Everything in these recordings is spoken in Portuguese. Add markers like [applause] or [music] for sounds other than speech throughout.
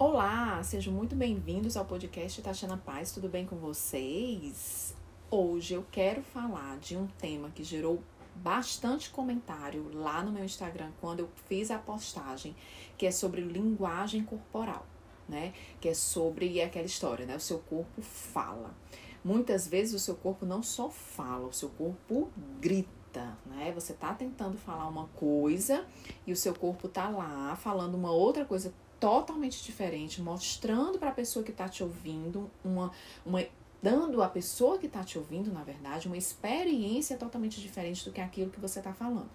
Olá, sejam muito bem-vindos ao podcast Tatiana Paz, tudo bem com vocês? Hoje eu quero falar de um tema que gerou bastante comentário lá no meu Instagram quando eu fiz a postagem, que é sobre linguagem corporal, né? Que é sobre aquela história, né? O seu corpo fala. Muitas vezes o seu corpo não só fala, o seu corpo grita, né? Você tá tentando falar uma coisa e o seu corpo tá lá falando uma outra coisa totalmente diferente, mostrando para a pessoa que está te ouvindo uma, uma dando à pessoa que está te ouvindo, na verdade, uma experiência totalmente diferente do que aquilo que você está falando.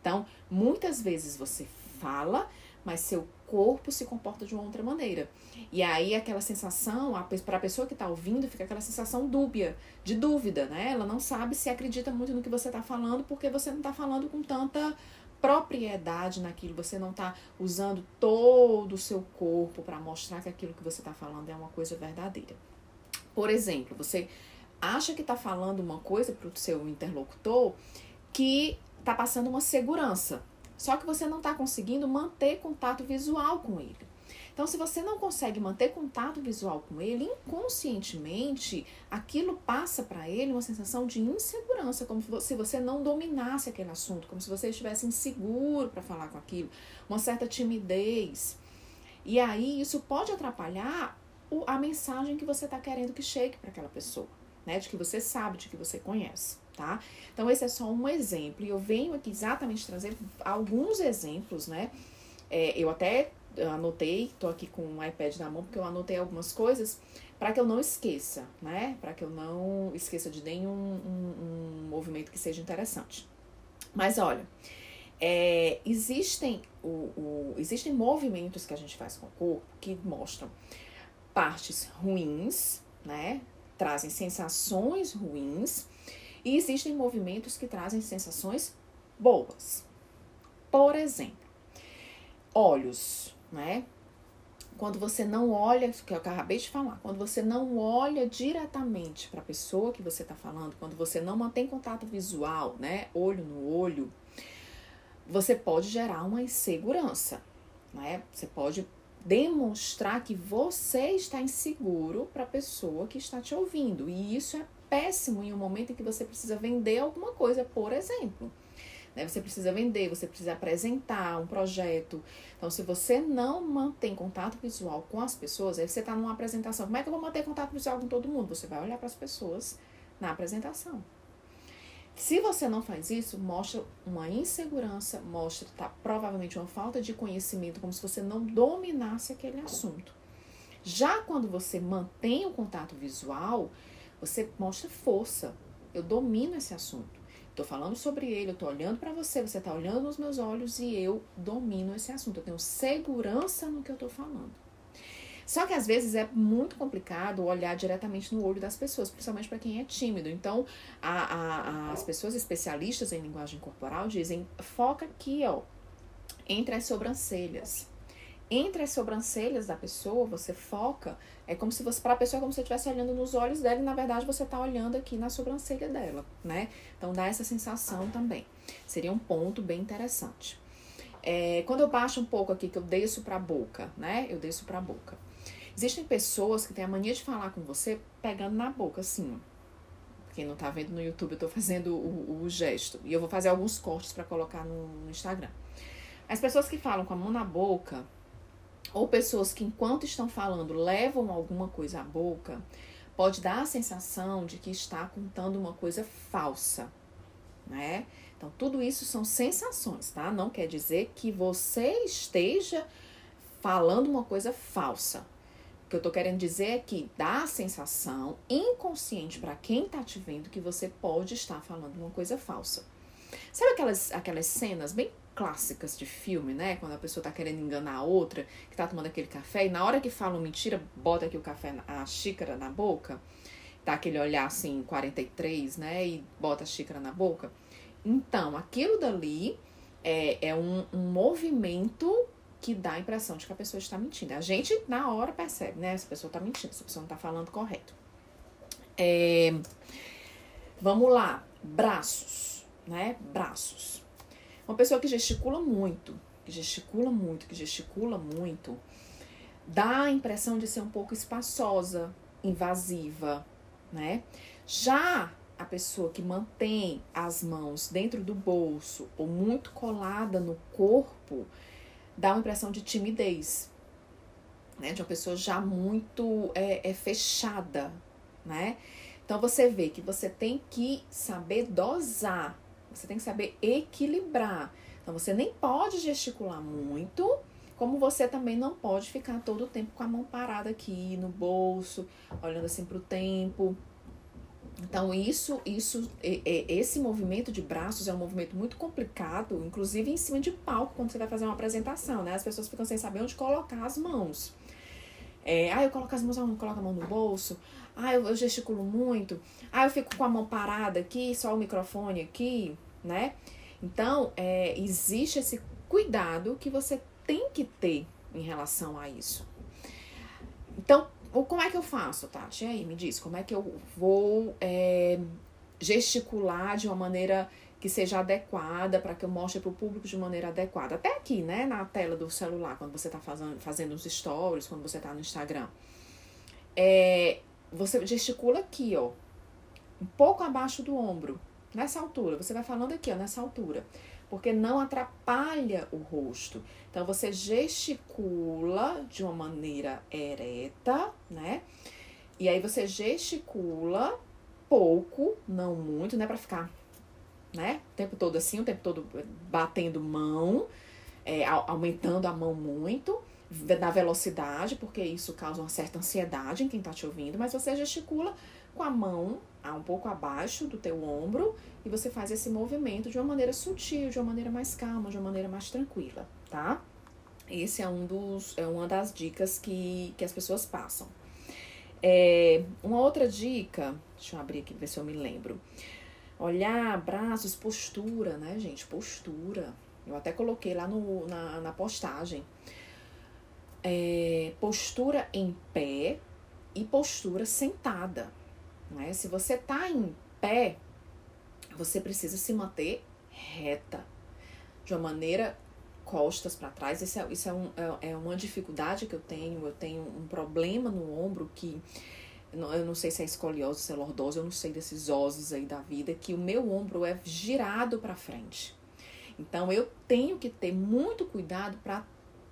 Então, muitas vezes você fala, mas seu corpo se comporta de uma outra maneira. E aí aquela sensação, para a pessoa que está ouvindo, fica aquela sensação dúbia, de dúvida, né? Ela não sabe se acredita muito no que você está falando, porque você não está falando com tanta propriedade naquilo, você não está usando todo o seu corpo para mostrar que aquilo que você está falando é uma coisa verdadeira. Por exemplo, você acha que está falando uma coisa para o seu interlocutor que está passando uma segurança, só que você não está conseguindo manter contato visual com ele. Então, se você não consegue manter contato visual com ele, inconscientemente, aquilo passa para ele uma sensação de insegurança, como se você não dominasse aquele assunto, como se você estivesse inseguro para falar com aquilo, uma certa timidez. E aí, isso pode atrapalhar a mensagem que você está querendo que chegue para aquela pessoa, né? De que você sabe, de que você conhece, tá? Então, esse é só um exemplo, e eu venho aqui exatamente trazer alguns exemplos, né? É, eu até eu anotei, tô aqui com o iPad na mão porque eu anotei algumas coisas para que eu não esqueça, né? Para que eu não esqueça de nenhum um, um movimento que seja interessante. Mas olha, é, existem, o, o, existem movimentos que a gente faz com o corpo que mostram partes ruins, né? Trazem sensações ruins. E existem movimentos que trazem sensações boas. Por exemplo, olhos né? Quando você não olha, que eu acabei de falar, quando você não olha diretamente para a pessoa que você está falando, quando você não mantém contato visual, né, olho no olho, você pode gerar uma insegurança, né? Você pode demonstrar que você está inseguro para a pessoa que está te ouvindo. E isso é péssimo em um momento em que você precisa vender alguma coisa, por exemplo. Né? Você precisa vender, você precisa apresentar um projeto. Então, se você não mantém contato visual com as pessoas, aí você está numa apresentação. Como é que eu vou manter contato visual com todo mundo? Você vai olhar para as pessoas na apresentação. Se você não faz isso, mostra uma insegurança, mostra tá, provavelmente uma falta de conhecimento, como se você não dominasse aquele assunto. Já quando você mantém o contato visual, você mostra força. Eu domino esse assunto. Tô falando sobre ele, eu tô olhando para você, você tá olhando nos meus olhos e eu domino esse assunto. Eu tenho segurança no que eu tô falando. Só que às vezes é muito complicado olhar diretamente no olho das pessoas, principalmente para quem é tímido. Então, a, a, as pessoas especialistas em linguagem corporal dizem: foca aqui, ó, entre as sobrancelhas entre as sobrancelhas da pessoa, você foca, é como se você, para a pessoa, é como se você estivesse olhando nos olhos dela e na verdade você está olhando aqui na sobrancelha dela, né? Então dá essa sensação também. Seria um ponto bem interessante. É, quando eu baixo um pouco aqui, que eu desço para a boca, né? Eu desço para a boca. Existem pessoas que têm a mania de falar com você pegando na boca, assim. Quem não tá vendo no YouTube, eu tô fazendo o, o gesto. E eu vou fazer alguns cortes para colocar no, no Instagram. As pessoas que falam com a mão na boca, ou pessoas que enquanto estão falando levam alguma coisa à boca, pode dar a sensação de que está contando uma coisa falsa, né? Então, tudo isso são sensações, tá? Não quer dizer que você esteja falando uma coisa falsa. O que eu tô querendo dizer é que dá a sensação inconsciente para quem tá te vendo que você pode estar falando uma coisa falsa. Sabe aquelas, aquelas cenas bem clássicas de filme, né? Quando a pessoa tá querendo enganar a outra, que tá tomando aquele café, e na hora que falam mentira, bota aqui o café, a xícara na boca, tá aquele olhar assim, 43, né? E bota a xícara na boca. Então, aquilo dali é, é um, um movimento que dá a impressão de que a pessoa está mentindo. A gente, na hora, percebe, né? Essa pessoa tá mentindo, essa pessoa não tá falando correto. É, vamos lá, braços, né? Braços. Uma pessoa que gesticula muito, que gesticula muito, que gesticula muito, dá a impressão de ser um pouco espaçosa, invasiva, né? Já a pessoa que mantém as mãos dentro do bolso ou muito colada no corpo dá uma impressão de timidez, né? De uma pessoa já muito é, é fechada, né? Então você vê que você tem que saber dosar, você tem que saber equilibrar. Então você nem pode gesticular muito, como você também não pode ficar todo o tempo com a mão parada aqui no bolso, olhando assim para o tempo. Então, isso, isso, esse movimento de braços é um movimento muito complicado, inclusive em cima de palco, quando você vai fazer uma apresentação, né? As pessoas ficam sem saber onde colocar as mãos. É, ah, eu coloco as mãos, eu coloco a mão no bolso. Ah, eu, eu gesticulo muito. Ah, eu fico com a mão parada aqui, só o microfone aqui, né? Então, é, existe esse cuidado que você tem que ter em relação a isso. Então, como é que eu faço, Tati? E aí, me diz, como é que eu vou é, gesticular de uma maneira que seja adequada, para que eu mostre para o público de maneira adequada? Até aqui, né, na tela do celular, quando você está fazendo, fazendo os stories, quando você está no Instagram. É, você gesticula aqui, ó, um pouco abaixo do ombro, nessa altura. Você vai falando aqui, ó, nessa altura porque não atrapalha o rosto. Então você gesticula de uma maneira ereta, né? E aí você gesticula pouco, não muito, né, para ficar, né, o tempo todo assim, o tempo todo batendo mão, é, aumentando a mão muito na velocidade, porque isso causa uma certa ansiedade em quem tá te ouvindo, mas você gesticula com a mão um pouco abaixo do teu ombro e você faz esse movimento de uma maneira sutil, de uma maneira mais calma, de uma maneira mais tranquila, tá? Esse é um dos é uma das dicas que, que as pessoas passam. É, uma outra dica, deixa eu abrir aqui ver se eu me lembro. Olhar, braços, postura, né, gente? Postura. Eu até coloquei lá no, na, na postagem. É, postura em pé e postura sentada. Né? Se você tá em pé, você precisa se manter reta, de uma maneira costas para trás. Isso, é, isso é, um, é, é, uma dificuldade que eu tenho. Eu tenho um problema no ombro que eu não sei se é escoliose, se é lordose, eu não sei desses ossos aí da vida, que o meu ombro é girado para frente. Então eu tenho que ter muito cuidado para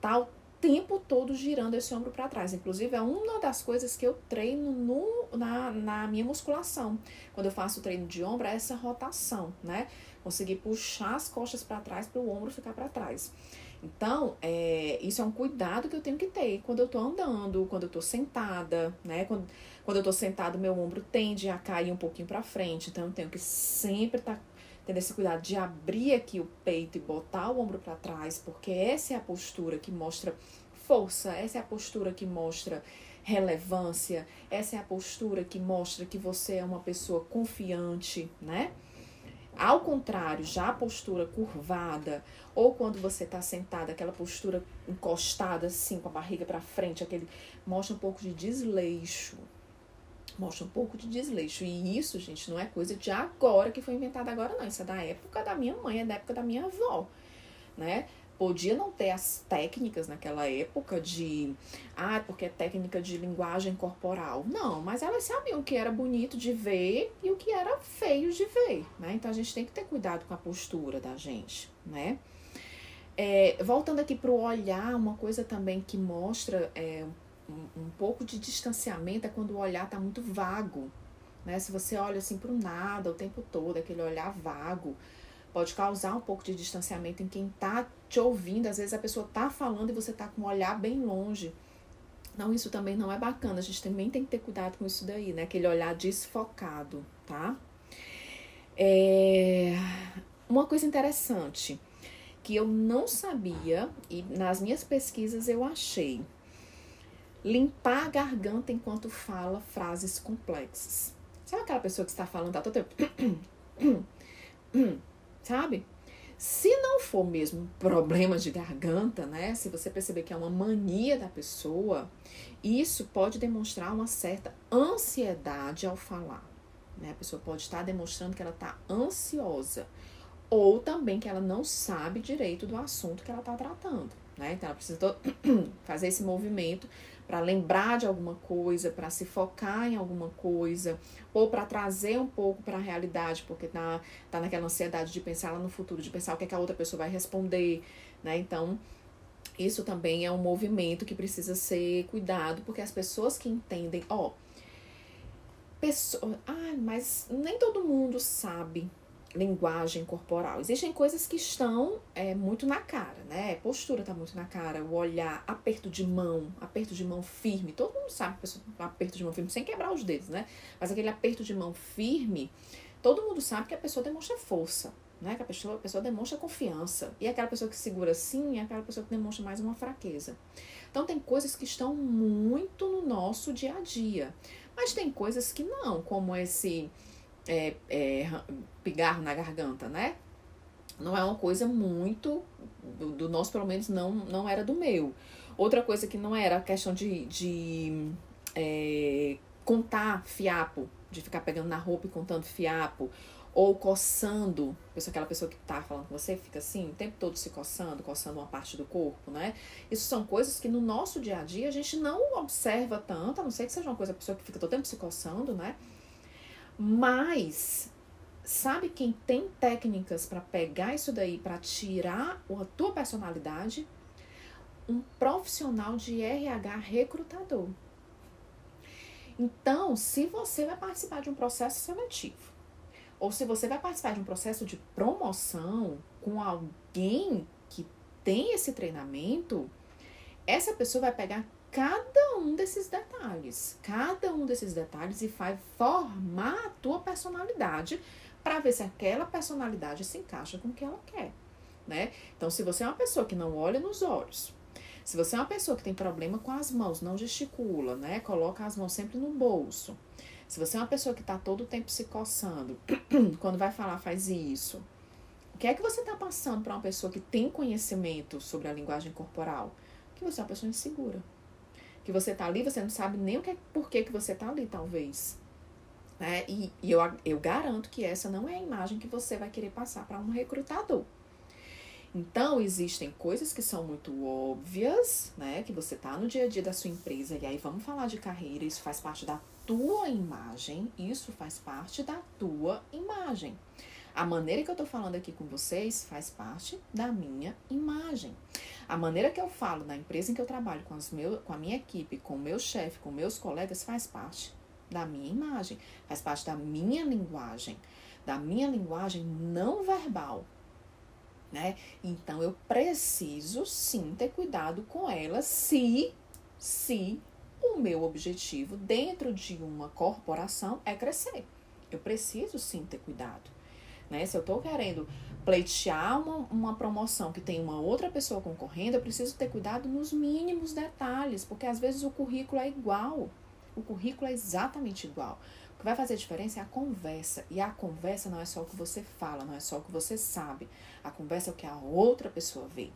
tal tempo todo girando esse ombro para trás. Inclusive, é uma das coisas que eu treino no, na, na minha musculação. Quando eu faço o treino de ombro, é essa rotação, né? Conseguir puxar as costas para trás para o ombro ficar para trás. Então, é, isso é um cuidado que eu tenho que ter quando eu tô andando, quando eu tô sentada, né? Quando, quando eu tô sentado, meu ombro tende a cair um pouquinho para frente. Então, eu tenho que sempre estar tá tendo esse cuidado de abrir aqui o peito e botar o ombro para trás, porque essa é a postura que mostra força, essa é a postura que mostra relevância, essa é a postura que mostra que você é uma pessoa confiante, né? Ao contrário, já a postura curvada, ou quando você está sentada, aquela postura encostada assim, com a barriga para frente, aquele mostra um pouco de desleixo, mostra um pouco de desleixo. E isso, gente, não é coisa de agora que foi inventada agora, não. Isso é da época da minha mãe, é da época da minha avó, né? Podia não ter as técnicas naquela época de, ah, porque é técnica de linguagem corporal. Não, mas elas sabiam o que era bonito de ver e o que era feio de ver, né? Então a gente tem que ter cuidado com a postura da gente, né? É, voltando aqui para o olhar, uma coisa também que mostra é, um pouco de distanciamento é quando o olhar está muito vago. Né? Se você olha assim para o nada o tempo todo, aquele olhar vago, pode causar um pouco de distanciamento em quem está te ouvindo. Às vezes a pessoa está falando e você está com o olhar bem longe. Não, isso também não é bacana. A gente também tem que ter cuidado com isso daí, né? Aquele olhar desfocado, tá? É... Uma coisa interessante que eu não sabia e nas minhas pesquisas eu achei limpar a garganta enquanto fala frases complexas. Sabe aquela pessoa que está falando tá todo tempo? [coughs] Sabe? Se não for mesmo problema de garganta, né? Se você perceber que é uma mania da pessoa, isso pode demonstrar uma certa ansiedade ao falar. Né? A pessoa pode estar demonstrando que ela está ansiosa. Ou também que ela não sabe direito do assunto que ela está tratando. né? Então ela precisa [coughs] fazer esse movimento para lembrar de alguma coisa, para se focar em alguma coisa, ou para trazer um pouco para a realidade, porque tá, tá naquela ansiedade de pensar lá no futuro, de pensar o que, é que a outra pessoa vai responder, né? Então, isso também é um movimento que precisa ser cuidado, porque as pessoas que entendem, ó, pessoa, ah, mas nem todo mundo sabe linguagem corporal. Existem coisas que estão é, muito na cara, né? Postura tá muito na cara, o olhar, aperto de mão, aperto de mão firme. Todo mundo sabe pessoa, aperto de mão firme, sem quebrar os dedos, né? Mas aquele aperto de mão firme, todo mundo sabe que a pessoa demonstra força, né? Que a pessoa, a pessoa demonstra confiança. E aquela pessoa que segura assim é aquela pessoa que demonstra mais uma fraqueza. Então tem coisas que estão muito no nosso dia a dia. Mas tem coisas que não, como esse é, é, pigarro na garganta, né? Não é uma coisa muito. Do, do, nosso, pelo menos, não, não era do meu. Outra coisa que não era a questão de, de é, contar fiapo, de ficar pegando na roupa e contando fiapo, ou coçando, pessoa, aquela pessoa que tá falando com você fica assim, o tempo todo se coçando, coçando uma parte do corpo, né? Isso são coisas que no nosso dia a dia a gente não observa tanto, a não ser que seja uma coisa, a pessoa que fica todo tempo se coçando, né? Mas sabe quem tem técnicas para pegar isso daí, para tirar a tua personalidade? Um profissional de RH recrutador. Então, se você vai participar de um processo seletivo, ou se você vai participar de um processo de promoção com alguém que tem esse treinamento, essa pessoa vai pegar cada um desses detalhes, cada um desses detalhes e vai formar a tua personalidade para ver se aquela personalidade se encaixa com o que ela quer, né? Então, se você é uma pessoa que não olha nos olhos, se você é uma pessoa que tem problema com as mãos, não gesticula, né? Coloca as mãos sempre no bolso. Se você é uma pessoa que está todo o tempo se coçando, [clears throat] quando vai falar faz isso. O que é que você está passando para uma pessoa que tem conhecimento sobre a linguagem corporal? Que você é uma pessoa insegura que você tá ali, você não sabe nem o que, por que, que você tá ali, talvez. Né? E, e eu, eu garanto que essa não é a imagem que você vai querer passar para um recrutador. Então, existem coisas que são muito óbvias, né? Que você tá no dia a dia da sua empresa, e aí vamos falar de carreira, isso faz parte da tua imagem, isso faz parte da tua imagem. A maneira que eu tô falando aqui com vocês faz parte da minha imagem. A maneira que eu falo na empresa em que eu trabalho, com, com a minha equipe, com o meu chefe, com meus colegas, faz parte da minha imagem, faz parte da minha linguagem, da minha linguagem não verbal. Né? Então eu preciso sim ter cuidado com ela se se o meu objetivo dentro de uma corporação é crescer. Eu preciso sim ter cuidado. Né? Se eu estou querendo pleitear uma, uma promoção que tem uma outra pessoa concorrendo, eu preciso ter cuidado nos mínimos detalhes, porque às vezes o currículo é igual. O currículo é exatamente igual. O que vai fazer diferença é a conversa. E a conversa não é só o que você fala, não é só o que você sabe. A conversa é o que a outra pessoa vê.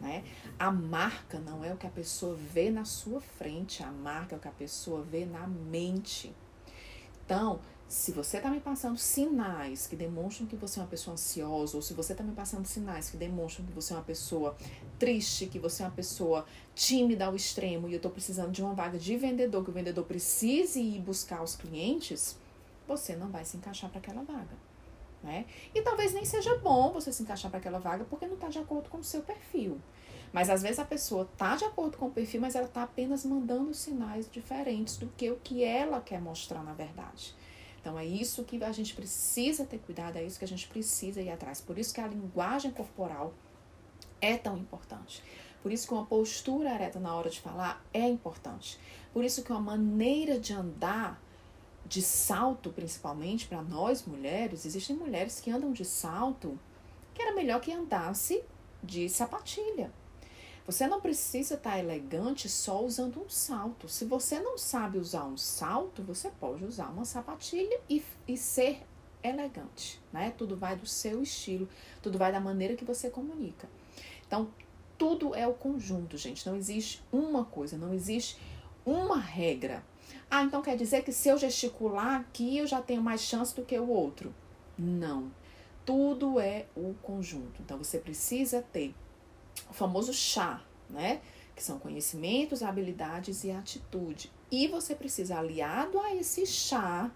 Né? A marca não é o que a pessoa vê na sua frente, a marca é o que a pessoa vê na mente. Então, se você está me passando sinais que demonstram que você é uma pessoa ansiosa, ou se você está me passando sinais que demonstram que você é uma pessoa triste, que você é uma pessoa tímida ao extremo, e eu estou precisando de uma vaga de vendedor, que o vendedor precise ir buscar os clientes, você não vai se encaixar para aquela vaga. Né? E talvez nem seja bom você se encaixar para aquela vaga porque não está de acordo com o seu perfil. Mas às vezes a pessoa está de acordo com o perfil, mas ela está apenas mandando sinais diferentes do que o que ela quer mostrar na verdade. Então é isso que a gente precisa ter cuidado, é isso que a gente precisa ir atrás. Por isso que a linguagem corporal é tão importante. Por isso que uma postura ereta na hora de falar é importante. Por isso que uma maneira de andar de salto, principalmente para nós mulheres, existem mulheres que andam de salto que era melhor que andasse de sapatilha. Você não precisa estar tá elegante só usando um salto. Se você não sabe usar um salto, você pode usar uma sapatilha e, e ser elegante, né? Tudo vai do seu estilo, tudo vai da maneira que você comunica. Então, tudo é o conjunto, gente. Não existe uma coisa, não existe uma regra. Ah, então quer dizer que se eu gesticular aqui eu já tenho mais chance do que o outro? Não. Tudo é o conjunto. Então você precisa ter o famoso chá, né? Que são conhecimentos, habilidades e atitude. E você precisa, aliado a esse chá,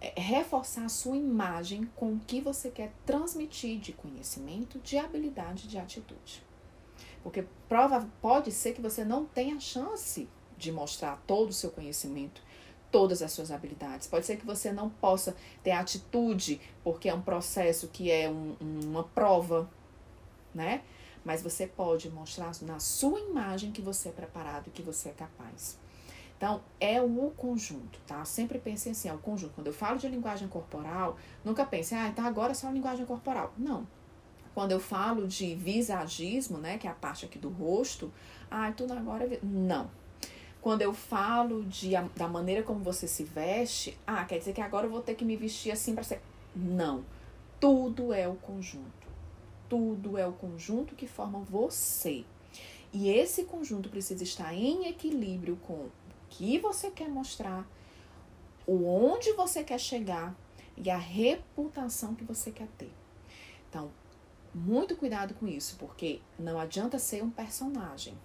é, reforçar a sua imagem com o que você quer transmitir de conhecimento, de habilidade, de atitude. Porque prova, pode ser que você não tenha chance de mostrar todo o seu conhecimento, todas as suas habilidades. Pode ser que você não possa ter atitude, porque é um processo que é um, uma prova, né? Mas você pode mostrar na sua imagem que você é preparado, que você é capaz. Então, é o conjunto, tá? Sempre pense assim, é o conjunto. Quando eu falo de linguagem corporal, nunca pense, ah, então agora é só linguagem corporal. Não. Quando eu falo de visagismo, né, que é a parte aqui do rosto, ah, tudo agora é... Não. Quando eu falo de, da maneira como você se veste, ah, quer dizer que agora eu vou ter que me vestir assim para ser... Não. Tudo é o conjunto. Tudo é o conjunto que forma você. E esse conjunto precisa estar em equilíbrio com que você quer mostrar, o onde você quer chegar e a reputação que você quer ter. Então, muito cuidado com isso, porque não adianta ser um personagem.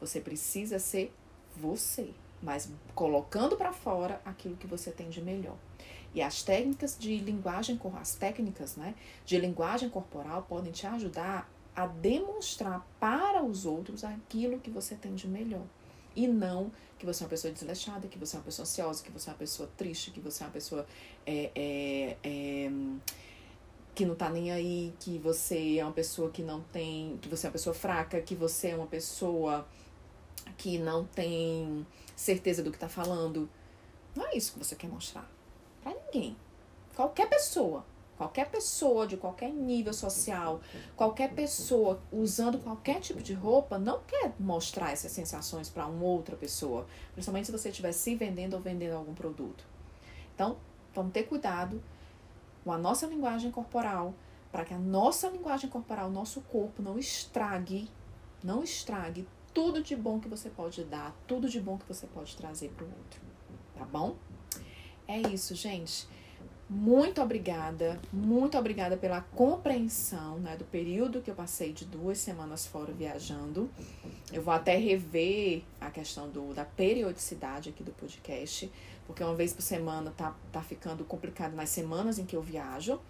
Você precisa ser você, mas colocando para fora aquilo que você tem de melhor. E as técnicas de linguagem, as técnicas, né, de linguagem corporal podem te ajudar a demonstrar para os outros aquilo que você tem de melhor. E não que você é uma pessoa desleixada, que você é uma pessoa ansiosa, que você é uma pessoa triste, que você é uma pessoa é, é, é, que não tá nem aí, que você é uma pessoa que não tem. que você é uma pessoa fraca, que você é uma pessoa que não tem certeza do que tá falando. Não é isso que você quer mostrar. Pra ninguém. Qualquer pessoa Qualquer pessoa de qualquer nível social, qualquer pessoa usando qualquer tipo de roupa, não quer mostrar essas sensações para uma outra pessoa, principalmente se você estiver se vendendo ou vendendo algum produto. Então, vamos ter cuidado com a nossa linguagem corporal, para que a nossa linguagem corporal, nosso corpo, não estrague, não estrague tudo de bom que você pode dar, tudo de bom que você pode trazer para o outro. Tá bom? É isso, gente. Muito obrigada, muito obrigada pela compreensão né, do período que eu passei de duas semanas fora viajando. Eu vou até rever a questão do, da periodicidade aqui do podcast, porque uma vez por semana tá, tá ficando complicado nas semanas em que eu viajo.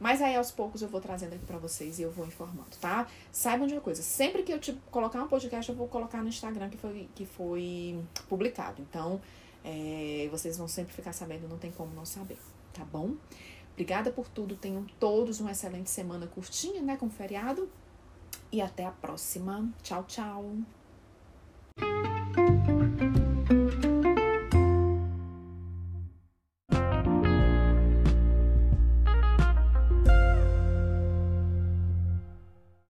Mas aí aos poucos eu vou trazendo aqui para vocês e eu vou informando, tá? Saibam de uma coisa, sempre que eu te colocar um podcast, eu vou colocar no Instagram que foi, que foi publicado. Então, é, vocês vão sempre ficar sabendo, não tem como não saber tá bom? Obrigada por tudo. Tenham todos uma excelente semana curtinha, né, com feriado. E até a próxima. Tchau, tchau.